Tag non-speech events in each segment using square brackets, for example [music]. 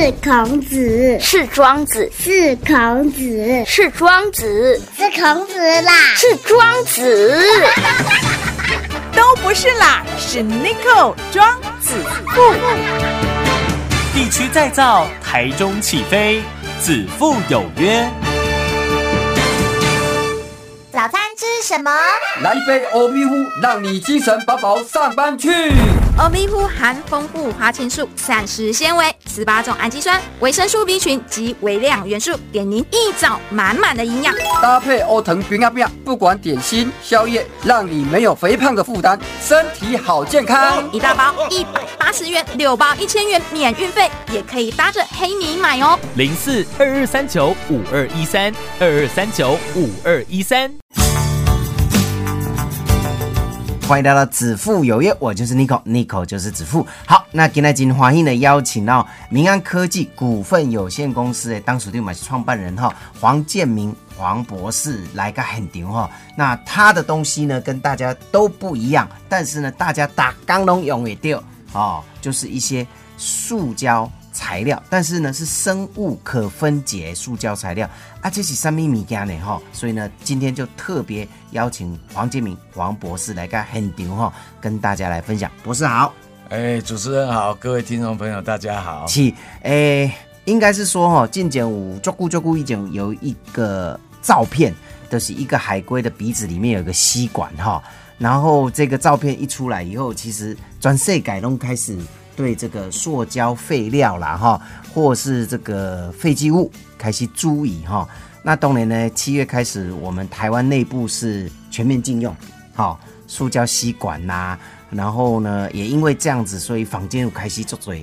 是孔子，是庄子，是孔子，是庄子，是孔子啦，是庄子，[laughs] 都不是啦，是 n i c o 庄子富。地区再造，台中起飞，子父有约。早餐吃什么？来一杯欧米糊，让你精神饱饱上班去。欧米糊含丰富花青素、膳食纤维、十八种氨基酸、维生素 B 群及微量元素，给您一早满满的营养。搭配欧腾冰啊冰，不管点心、宵夜，让你没有肥胖的负担，身体好健康。一大包一百八十元，六包一千元免运费，也可以搭着黑米买哦。零四二二三九五二一三二二三九五二一三。欢迎来到子父有约，我就是 Nico，Nico 就是子父。好，那今天金华欣呢邀请到民安科技股份有限公司的当属地嘛是创办人哈黄建明黄博士来个很牛哈。那他的东西呢跟大家都不一样，但是呢大家打钢龙用也掉哦，就是一些塑胶材料，但是呢是生物可分解塑胶材料啊，这是三米米家呢哈，所以呢今天就特别邀请黄建明黄博士来个很牛哈，跟大家来分享。博士好。哎，主持人好，各位听众朋友大家好。是，诶，应该是说哈，近前五足顾足顾一前有一个照片，就是一个海龟的鼻子里面有个吸管哈，然后这个照片一出来以后，其实转世改动开始对这个塑胶废料啦哈，或是这个废弃物开始注意哈。那当年呢，七月开始，我们台湾内部是全面禁用，好，塑胶吸管呐。然后呢，也因为这样子，所以坊间有开始做做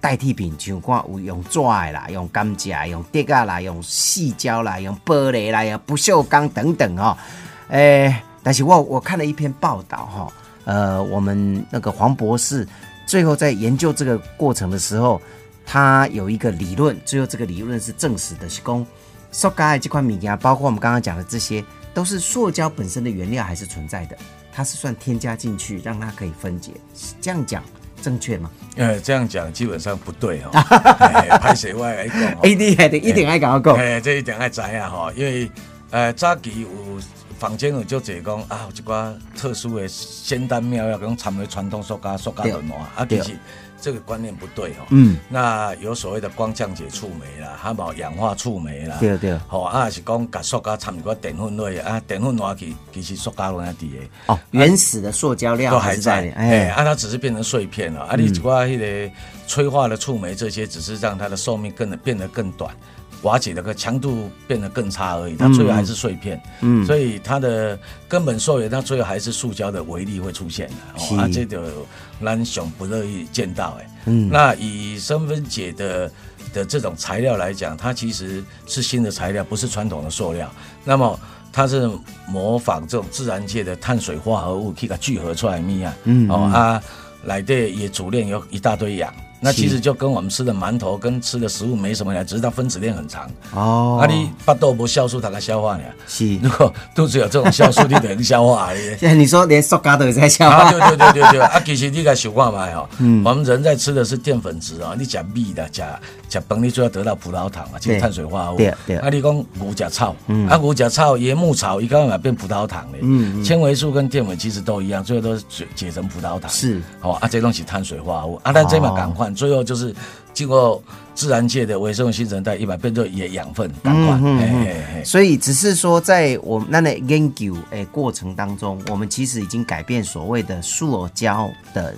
代替品，像看有用纸啦，用甘蔗，用铁啊啦，用细胶啦，用玻璃啦，用不锈钢等等哦。诶，但是我我看了一篇报道哈，呃，我们那个黄博士最后在研究这个过程的时候，他有一个理论，最后这个理论是证实的，是讲塑胶的这款米啊，包括我们刚刚讲的这些，都是塑胶本身的原料还是存在的。它是算添加进去，让它可以分解，这样讲正确吗？呃，这样讲基本上不对哦。[laughs] 拍水外来讲，一定还得一定爱讲讲。哎，这一定爱知啊哈，因为呃早期有坊间有就这讲啊，有一寡特殊的仙丹妙药，讲掺为传统塑胶塑胶轮暖啊，其实。这个观念不对哦，嗯，那有所谓的光降解触媒啦，还有氧化触媒啦，对对，好啊，是讲把塑胶掺入个淀粉类啊，淀粉拿去其实塑胶那底的。哦，原始的塑胶料都还在，哎，啊，它只是变成碎片了，啊，你一挂迄个催化的触媒这些，只是让它的寿命更变得更短。瓦解的个强度变得更差而已，它最后还是碎片，嗯，所以它的根本溯源，它最后还是塑胶的微粒会出现的，啊，这个蓝熊不乐意见到，哎，嗯，那以生分解的的这种材料来讲，它其实是新的材料，不是传统的塑料，那么它是模仿这种自然界的碳水化合物，可以它聚合出来咪啊，嗯，哦啊，来的也主链有一大堆氧。那其实就跟我们吃的馒头跟吃的食物没什么两只是它分子链很长哦。啊，你把豆不酵素它来消化呢？是，如果肚子有这种酵素，你就能消化。现 [laughs] 在你说连塑胶都在消化？对对对对对。啊，其实你该想看嘛哦，[laughs] 我们人在吃的是淀粉质哦，你讲米的讲讲崩，你就要得到葡萄糖啊，就是碳水化合物。对对。啊，你讲牛甲草，啊牛甲草、椰木草，一刚刚变葡萄糖嘞。嗯。纤维素跟淀粉其实都一样，最后都是解解成葡萄糖。是。好啊，这东西碳水化合物啊，但这嘛赶快。最后就是经过自然界的微生物新陈代谢，一般变作也养分，赶快。所以只是说，在我们那的研究诶过程当中，我们其实已经改变所谓的塑胶的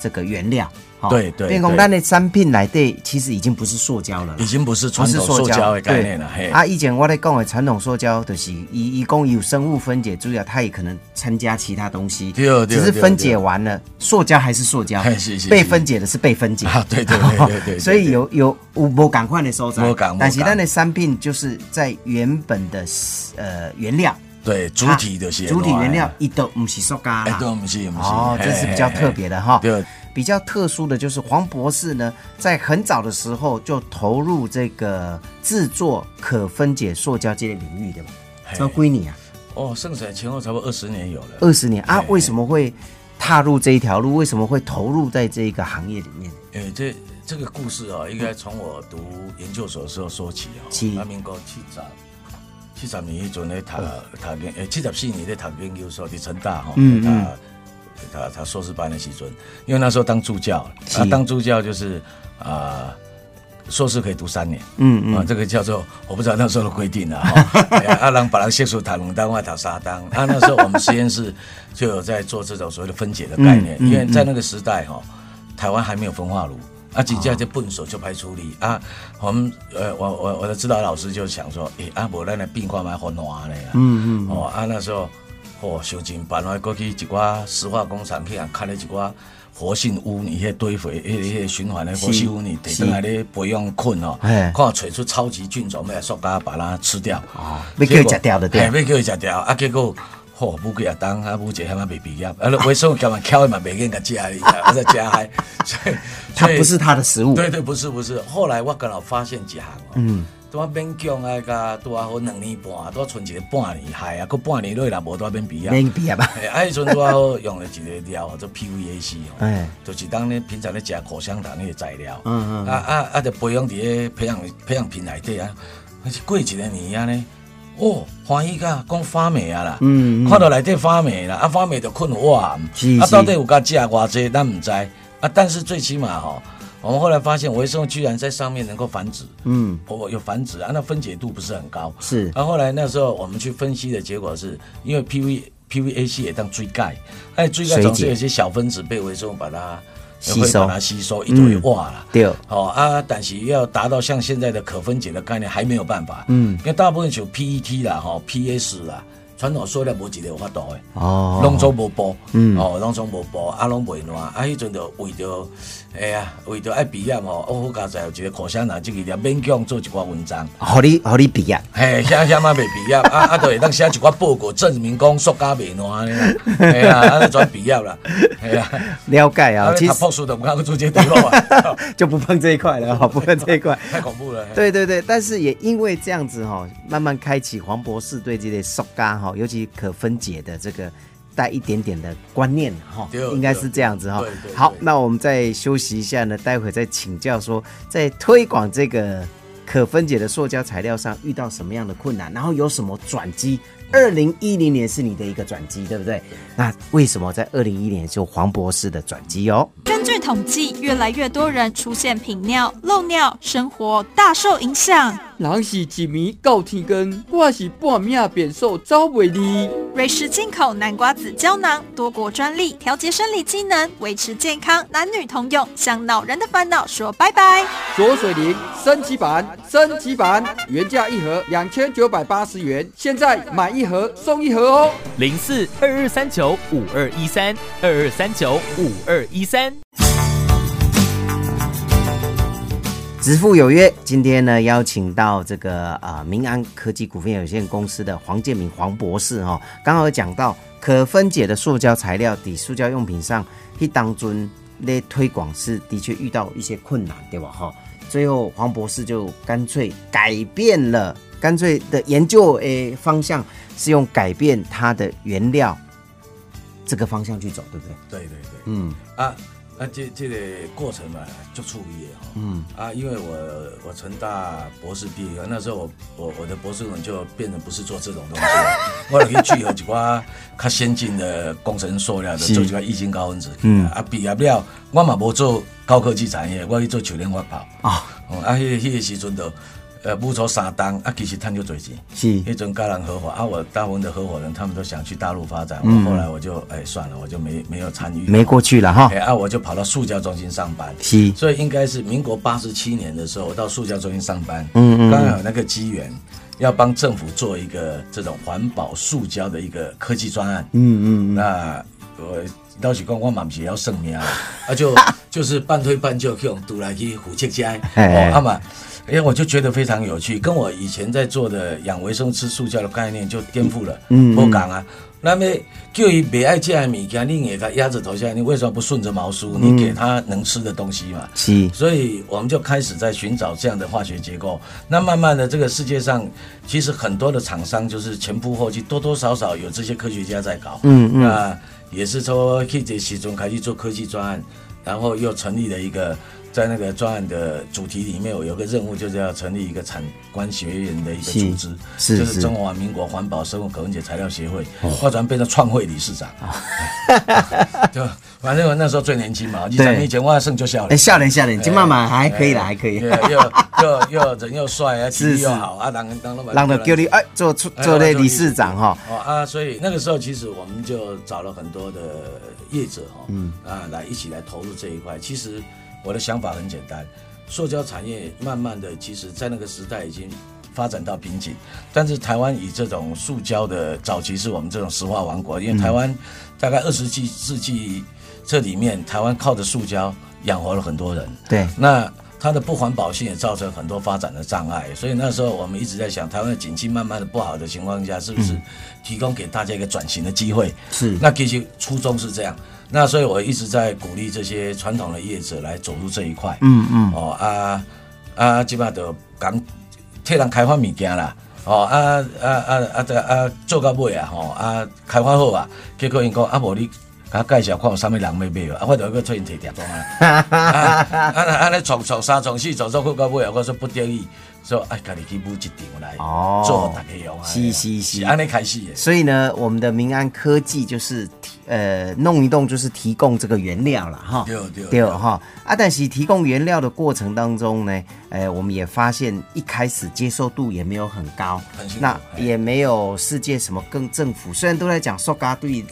这个原料。对对，变工单的产品来对，其实已经不是塑胶了，已经不是传统塑胶的概念了。啊，以前我在讲的传统塑胶的是，一一共有生物分解，主要它也可能参加其他东西，只是分解完了，塑胶还是塑胶，被分解的是被分解。对对对 [laughs] 对，所以有有无无赶快的收窄，但是它的产品就是在原本的呃原料，对主体的些主体原料一都不是塑胶，都不是不是，哦，这是比较特别的哈。比较特殊的就是黄博士呢，在很早的时候就投入这个制作可分解塑胶这类领域的嘛，这归你啊。哦，剩下前后差不多二十年有了。二十年啊？为什么会踏入这一条路？为什么会投入在这个行业里面？诶，这这个故事哦，应该从我读研究所的时候说起哦。是那民国七十七十年迄阵咧读读研，诶七十四年咧读研究所伫成大哈，嗯他他他硕士班的时阵，因为那时候当助教，他啊当助教就是啊。硕士可以读三年，嗯啊，这个叫做我不知道那时候的规定了哈。[laughs] 哎呀啊，让把人写出谈两当外塔沙当啊，那时候我们实验室就有在做这种所谓的分解的概念，嗯嗯因为在那个时代哈，台湾还没有焚化炉。啊，几家就笨手就拍处理啊！我们呃，我我我的指导老师就想说，诶、啊，无咱来变化买混暖的啊，嗯嗯哦啊，那时候哦，想尽办法过去一寡石化工厂去啊看了一寡活性污泥，迄堆肥，迄迄个循环的活性污泥，摕上来咧培养菌哦，哎看找出超级菌种，要来塑胶把它吃掉，哦要叫伊食掉就对哎要叫伊食掉啊！结果。嚯，母几啊当啊，母一还嘛未毕业，啊，卫生干嘛敲嘛，未瘾甲食你，我在家还，所以 [laughs] 所以它不是它的食物。对对，不是不是。后来我刚好发现一项哦，嗯，拄啊勉强啊甲拄啊好两年半，拄啊存一个半年，害啊，搁半年落来无拄啊免毕业。免毕业吧？[laughs] 哎，啊，迄阵拄啊好用了一个料叫做 PVAC 哦，哎，就是当咧平常咧食口香糖迄个材料，嗯嗯啊啊啊，就培养伫咧培养培养品内底啊，而且过一个年啊呢，哦，欢喜甲讲发霉啊啦，嗯嗯。看到内底发霉啦，啊发霉就困惑啊，是是。啊到底有甲食偌济，咱毋知。啊，但是最起码吼、我们后来发现微生物居然在上面能够繁殖，嗯，哦，有繁殖啊，那分解度不是很高。是然后后来那时候我们去分析的结果是，因为 PV PVAC 也当追钙，哎，追钙水解总是有些小分子被微生物把它吸收把它吸收，一堆化了。对，哦啊，但是要达到像现在的可分解的概念还没有办法。嗯因为大部分像 PET 啦、吼 PS 啦，传统塑料无一个有法度的。哦，拢总无报，嗯哦，拢总无报，啊，拢袂烂，啊，迄阵就为着，哎呀，为着爱毕业吼，哦，好佳在有一个口香糖，即个了勉强做一寡文章，好你好你毕业，嘿，写写嘛未毕业，啊啊，就会当写一寡报告证明讲塑胶袂烂的啦，嘿啊，啊，就全毕业啦，嘿啊，了解啊，其实读博士都唔敢去做这个路啊，[laughs] 就不碰这一块了，好，[laughs] 不碰这一块。太恐怖了。对对对，但是也因为这样子哈、慢慢开启黄博士对这类塑胶哈，尤其可分解的这个带一点点的观念哈、应该是这样子哈、好，那我们再休息一下呢，待会再请教说，在推广这个可分解的塑胶材料上遇到什么样的困难，然后有什么转机。二零一零年是你的一个转机，对不对？那为什么在二零一零年就黄博士的转机哦？根据统计，越来越多人出现频尿、漏尿，生活大受影响。人是一米到天根，我是半命变瘦走袂离。瑞士进口南瓜子胶囊，多国专利，调节生理机能，维持健康，男女通用，向恼人的烦恼说拜拜。左水灵升级版，升级版原价一盒两千九百八十元，现在买一盒送一盒哦。零四二二三九五二一三二二三九五二一三。直付有约，今天呢邀请到这个啊、呃民安科技股份有限公司的黄建明黄博士哈、哦，刚好讲到可分解的塑胶材料抵塑胶用品上，一当中咧推广是的确遇到一些困难，对吧？哈，最后黄博士就干脆改变了，干脆的研究诶方向是用改变它的原料这个方向去走，对不对？对对对，嗯啊，那这这个过程嘛，就处理的哈。嗯啊，因为我我成大博士毕业，那时候我我我的博士论文就变成不是做这种东西了，[laughs] 我就去聚合一寡较先进的工程塑料的，做一寡液晶高分子。嗯啊，毕业了，我嘛无做高科技产业，我去做球链发泡。啊，哦啊，迄、个迄、个时阵就呃募筹三档，啊，其实赚就多钱。是。一种高人合伙啊，我大部分的合伙人他们都想去大陆发展，嗯。我后来我就哎算了，我就没没有参与，没过去了哈。哎，啊，我就跑到塑胶中心上班。是。所以应该是民国八十七年的时候，我到塑胶中心上班，嗯嗯刚好有那个机缘，要帮政府做一个这种环保塑胶的一个科技专案。嗯嗯嗯，那我老实讲，我嘛不是要算命的，啊就就是半推半就用读来去虎切家，哎哦，阿嘛。哎，我就觉得非常有趣，跟我以前在做的养维生吃塑胶的概念就颠覆了。嗯嗯不讲啊，那么叫伊别爱吃的物件，你给他压着头下，你为什么不顺着毛梳？你给他能吃的东西嘛。是所以我们就开始在寻找这样的化学结构。那慢慢的，这个世界上其实很多的厂商就是前仆后继，多多少少有这些科学家在搞。嗯嗯那也是说，去这其中开始做科技专案。然后又成立了一个。在那个专案的主题里面，我有个任务，就是要成立一个产官学院的一个组织，是就是中华民国环保生物可分解材料协会，或者变成创会理事长。[laughs] 就反正我那时候最年轻嘛，你讲以前我还剩就笑脸，笑脸笑脸，金妈妈还可以了，还可以，又 [laughs] 又又人又帅啊，体力又好啊，当当老板，让他叫你哎做出做那理事长哈。哦啊，所以那个时候其实我们就找了很多的业者哈，嗯啊来一起来投入这一块，其实。我的想法很简单，塑胶产业慢慢的，其实在那个时代已经发展到瓶颈。但是台湾以这种塑胶的早期是我们这种石化王国，因为台湾大概二十纪世纪这里面，台湾靠着塑胶养活了很多人。对，那它的不环保性也造成很多发展的障碍。所以那时候我们一直在想，台湾的景气慢慢的不好的情况下，是不是提供给大家一个转型的机会？是，那其实初衷是这样。那所以，我一直在鼓励这些传统的业者来走入这一块。嗯嗯。哦啊啊，基本上都讲替人开发物件啦。哦啊啊啊啊啊，做到尾啊，吼啊，开发好啊，结果因讲啊，无你甲介绍看有啥物人要买啊，啊，我着去出现提点装啊。啊啊安！尼从从三创四从做到尾啊，我说不得已。说哎，家己去补一场来做大家用啊，是是是，安尼开始。所以呢，我们的民安科技就是呃弄一弄，就是提供这个原料了哈。对对对哈啊！但是提供原料的过程当中呢，呃，我们也发现一开始接受度也没有很高，那也没有世界什么更政府，虽然都在讲塑胶对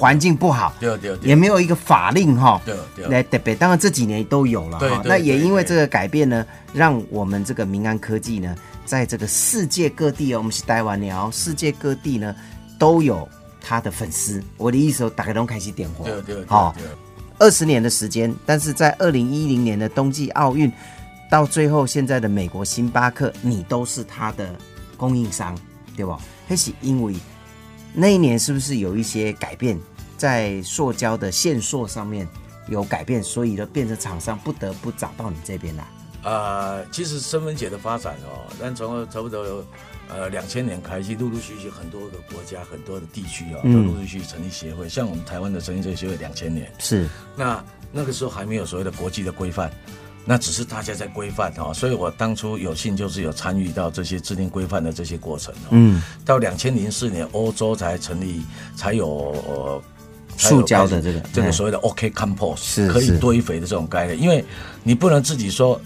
环境不好，对对，也没有一个法令哈。对对，来特别，当然这几年都有了哈。那也因为这个改变呢，让我们这个。民安科技呢，在这个世界各地哦，我们是台湾鸟，世界各地呢都有他的粉丝。我的意思，大家都开始点火，对对，好，二十年的时间，但是在二零一零年的冬季奥运，到最后现在的美国星巴克，你都是他的供应商，对吧？那是因为那一年是不是有一些改变，在塑胶的线索上面有改变，所以呢，变成厂商不得不找到你这边来。啊，其实身份解的发展哦，但从差不多呃两千年开始，陆陆续续很多个国家、很多的地区啊，都陆陆续续成立协会。像我们台湾的成立这个协会，两千年是那那个时候还没有所谓的国际的规范，那只是大家在规范哦。所以我当初有幸就是有参与到这些制定规范的这些过程哦。嗯，到两千零四年，欧洲才成立，才有呃塑胶的这个这个所谓的 OK Compost 是可以堆肥的这种概念，因为你不能自己说。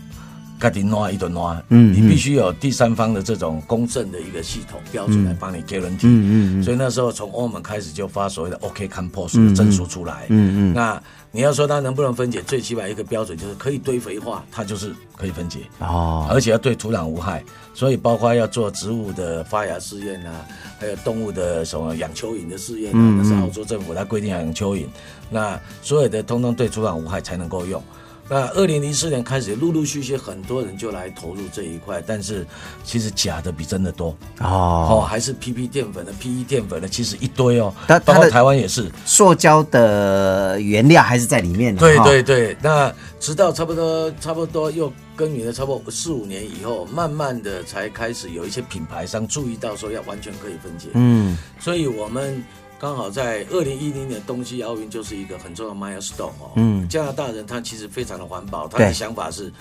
盖顶乱一顿乱，嗯，你必须有第三方的这种公正的一个系统标准来帮你 guarantee，嗯嗯所以那时候从欧盟开始就发所谓的 OK Compost 的证书出来，嗯嗯，那你要说它能不能分解，最起码一个标准就是可以堆肥化，它就是可以分解。哦，而且要对土壤无害，所以包括要做植物的发芽试验啊，还有动物的什么养蚯蚓的试验啊，那是澳洲政府它规定要养蚯蚓，那所有的通通对土壤无害才能够用。那二零零四年开始，陆陆续续很多人就来投入这一块，但是其实假的比真的多哦。哦，还是 PP 淀粉的、PE 淀粉的，其实一堆哦。包括台湾也是，塑胶的原料还是在里面。对对对。那直到差不多差不多又耕耘了差不多四五年以后，慢慢的才开始有一些品牌商注意到说要完全可以分解。嗯。所以我们。刚好在二零一零年冬季奥运就是一个很重要的 milestone 哦。嗯，加拿大人他其实非常的环保，他的想法是，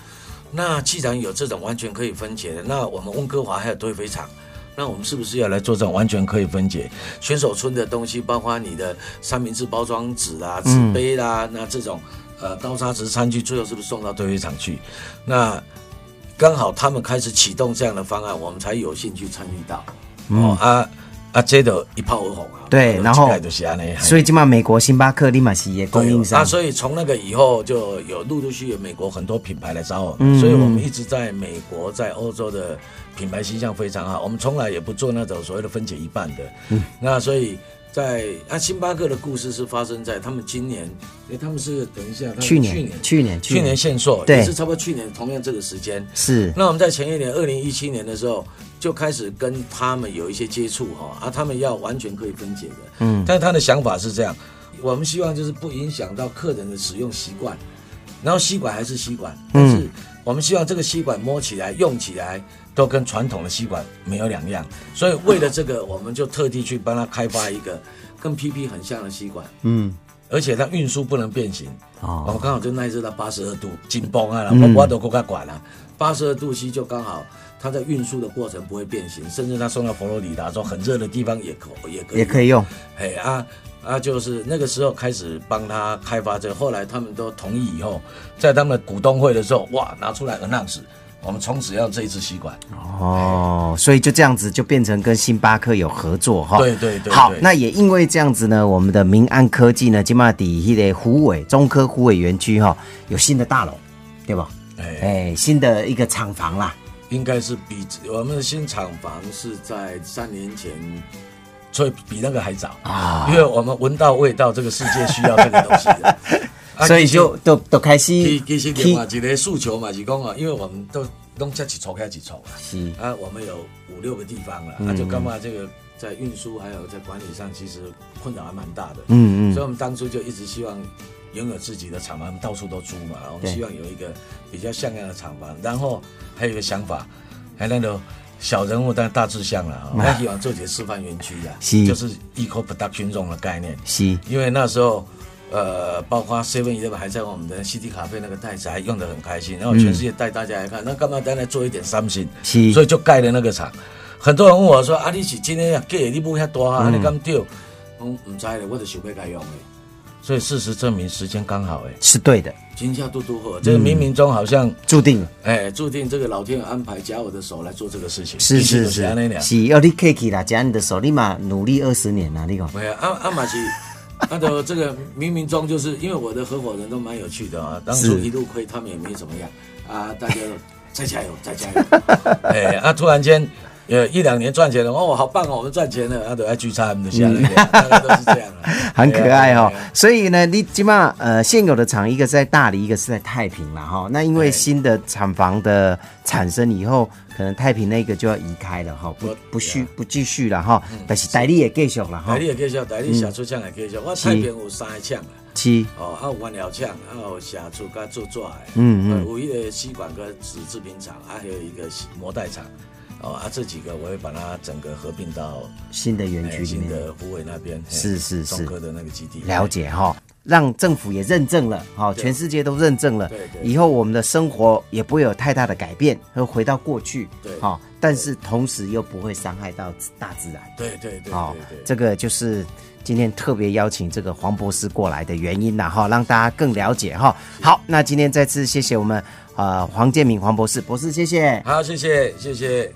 那既然有这种完全可以分解的，那我们温哥华还有堆肥厂，那我们是不是要来做这种完全可以分解？选手村的东西，包括你的三明治包装纸啊、纸杯啦，那这种呃高渣值餐具，最后是不是送到堆肥厂去？那刚好他们开始启动这样的方案，我们才有兴趣参与到。哦啊。啊，这都一炮而红啊！对，然后所以今嘛美国星巴克立马是也供应商。啊，所以从那个以后就有陆陆续续美国很多品牌来找我们，所以我们一直在美国、在欧洲的品牌形象非常好。我们从来也不做那种所谓的分解一半的。嗯，那所以。在啊，星巴克的故事是发生在他们今年，哎，他们是等一下，去年，去年，去年限售，也是差不多去年同样这个时间。是。那我们在前一年，二零一七年的时候，就开始跟他们有一些接触哈，啊，他们要完全可以分解的，嗯，但是他的想法是这样，我们希望就是不影响到客人的使用习惯，然后吸管还是吸管，但是我们希望这个吸管摸起来、用起来。都跟传统的吸管没有两样，所以为了这个，我们就特地去帮他开发一个跟 PP 很像的吸管。嗯，而且它运输不能变形。哦哦，刚好就那一次它八十二度紧绷啊，嗯我我都够该管了。八十二度 C 就刚好，它在运输的过程不会变形，甚至它送到佛罗里达州很热的地方也可也可以也可以用。嘿啊啊，就是那个时候开始帮他开发这个，后来他们都同意以后，在他们股东会的时候，哇，拿出来 announce，我们从此要这一支吸管。哦，所以就这样子就变成跟星巴克有合作哈。对对对好，那也因为这样子呢，我们的民安科技呢，今嘛底迄个虎尾中科虎尾园区哈，有新的大楼，对吧？哎，哎，新的一个厂房啦。应该是比我们的新厂房是在三年前，所以比那个还早啊。因为我们闻到味道，这个世界需要这个东西的。[laughs] 啊所以就都都开始其其实去另外一个诉求嘛是讲啊，因为我们都弄这几筹开几筹啊，是。啊，我们有五六个地方了，嗯啊，就干嘛这个在运输还有在管理上，其实困扰还蛮大的。嗯嗯。所以我们当初就一直希望拥有自己的厂房，到处都租嘛，我们希望有一个比较像样的厂房，然后还有一个想法，还那个小人物但大志向了啊，我希望做些示范园区啊，[laughs] 是就是 eco production 这种的概念，是因为那时候。呃，包括 Seven Eleven 还在我们的 CD 咖啡那个袋子还用的很开心，然后全世界带大家来看，那干嘛单来做一点三星？是所以就盖了那个厂。很多人问我说：“啊，你是今天啊，给你不遐大啊，嗯你敢丢？”我唔知咧，我就想要该用的。所以事实证明，时间刚好哎，是对的，今夏嘟嘟好，这个冥冥中好像注定了。哎，注定这个老天安排，夹我的手来做这个事情。是是就是是，要你客气啦，夹你的手，立马努力二十年啦，你讲。没有，阿阿玛奇，他的 [laughs] 这个冥冥中就是因为我的合伙人都蛮有趣的啊，当初一路亏，他们也没怎么样啊，大家再加油，再加油。[laughs] 哎，啊，突然间。呃，一两年赚钱了，哦，好棒哦，我们赚钱了，啊，都要聚餐的下来，大概都是这样了。[laughs] 很可爱哈、对啊对啊所以呢，你起码呃现有的厂，一个是在大理，一个是在太平了哈。那因为新的厂房的产生以后，可能太平那个就要移开了哈，不不续不继续了哈。但是代理也继续了哈。代理也继续，代理小出厂也继续，我太平有三个厂啊，七。哦，啊有原料厂，啊有写出甲做纸的，嗯嗯。呃有一个吸管跟纸制品厂，啊还有一个膜带厂，哦啊这几个我会把它整个合并到新的园区里面，的湖尾那边，是是是中科的那个基地，了解哈。让政府也认证了，哈，全世界都认证了对，对以后我们的生活也不会有太大的改变，会回到过去，对哈，但是同时又不会伤害到大自然，对对对好这个就是今天特别邀请这个黄博士过来的原因啦，哈，让大家更了解哈。好，那今天再次谢谢我们呃黄建明黄博士，博士谢谢。好，谢谢谢谢。